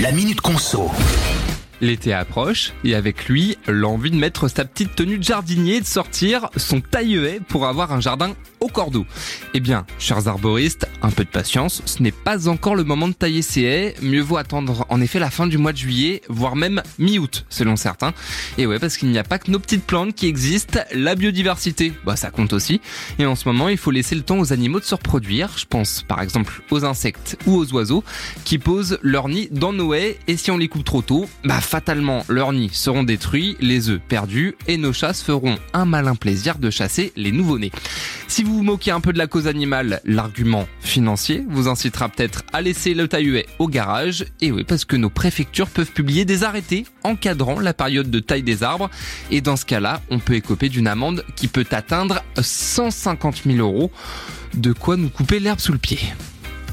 La Minute Conso. L'été approche et avec lui l'envie de mettre sa petite tenue de jardinier et de sortir son taille pour avoir un jardin au cordeau. Eh bien, chers arboristes, un peu de patience, ce n'est pas encore le moment de tailler ces haies, mieux vaut attendre en effet la fin du mois de juillet, voire même mi-août selon certains. Et ouais, parce qu'il n'y a pas que nos petites plantes qui existent, la biodiversité, bah ça compte aussi. Et en ce moment, il faut laisser le temps aux animaux de se reproduire, je pense par exemple aux insectes ou aux oiseaux qui posent leur nid dans nos haies et si on les coupe trop tôt, bah fatalement leurs nids seront détruits, les œufs perdus et nos chasses feront un malin plaisir de chasser les nouveaux-nés. Si vous vous moquez un peu de la cause animale, l'argument financier vous incitera peut-être à laisser le tailluet au garage. Et oui, parce que nos préfectures peuvent publier des arrêtés encadrant la période de taille des arbres. Et dans ce cas-là, on peut écoper d'une amende qui peut atteindre 150 000 euros. De quoi nous couper l'herbe sous le pied.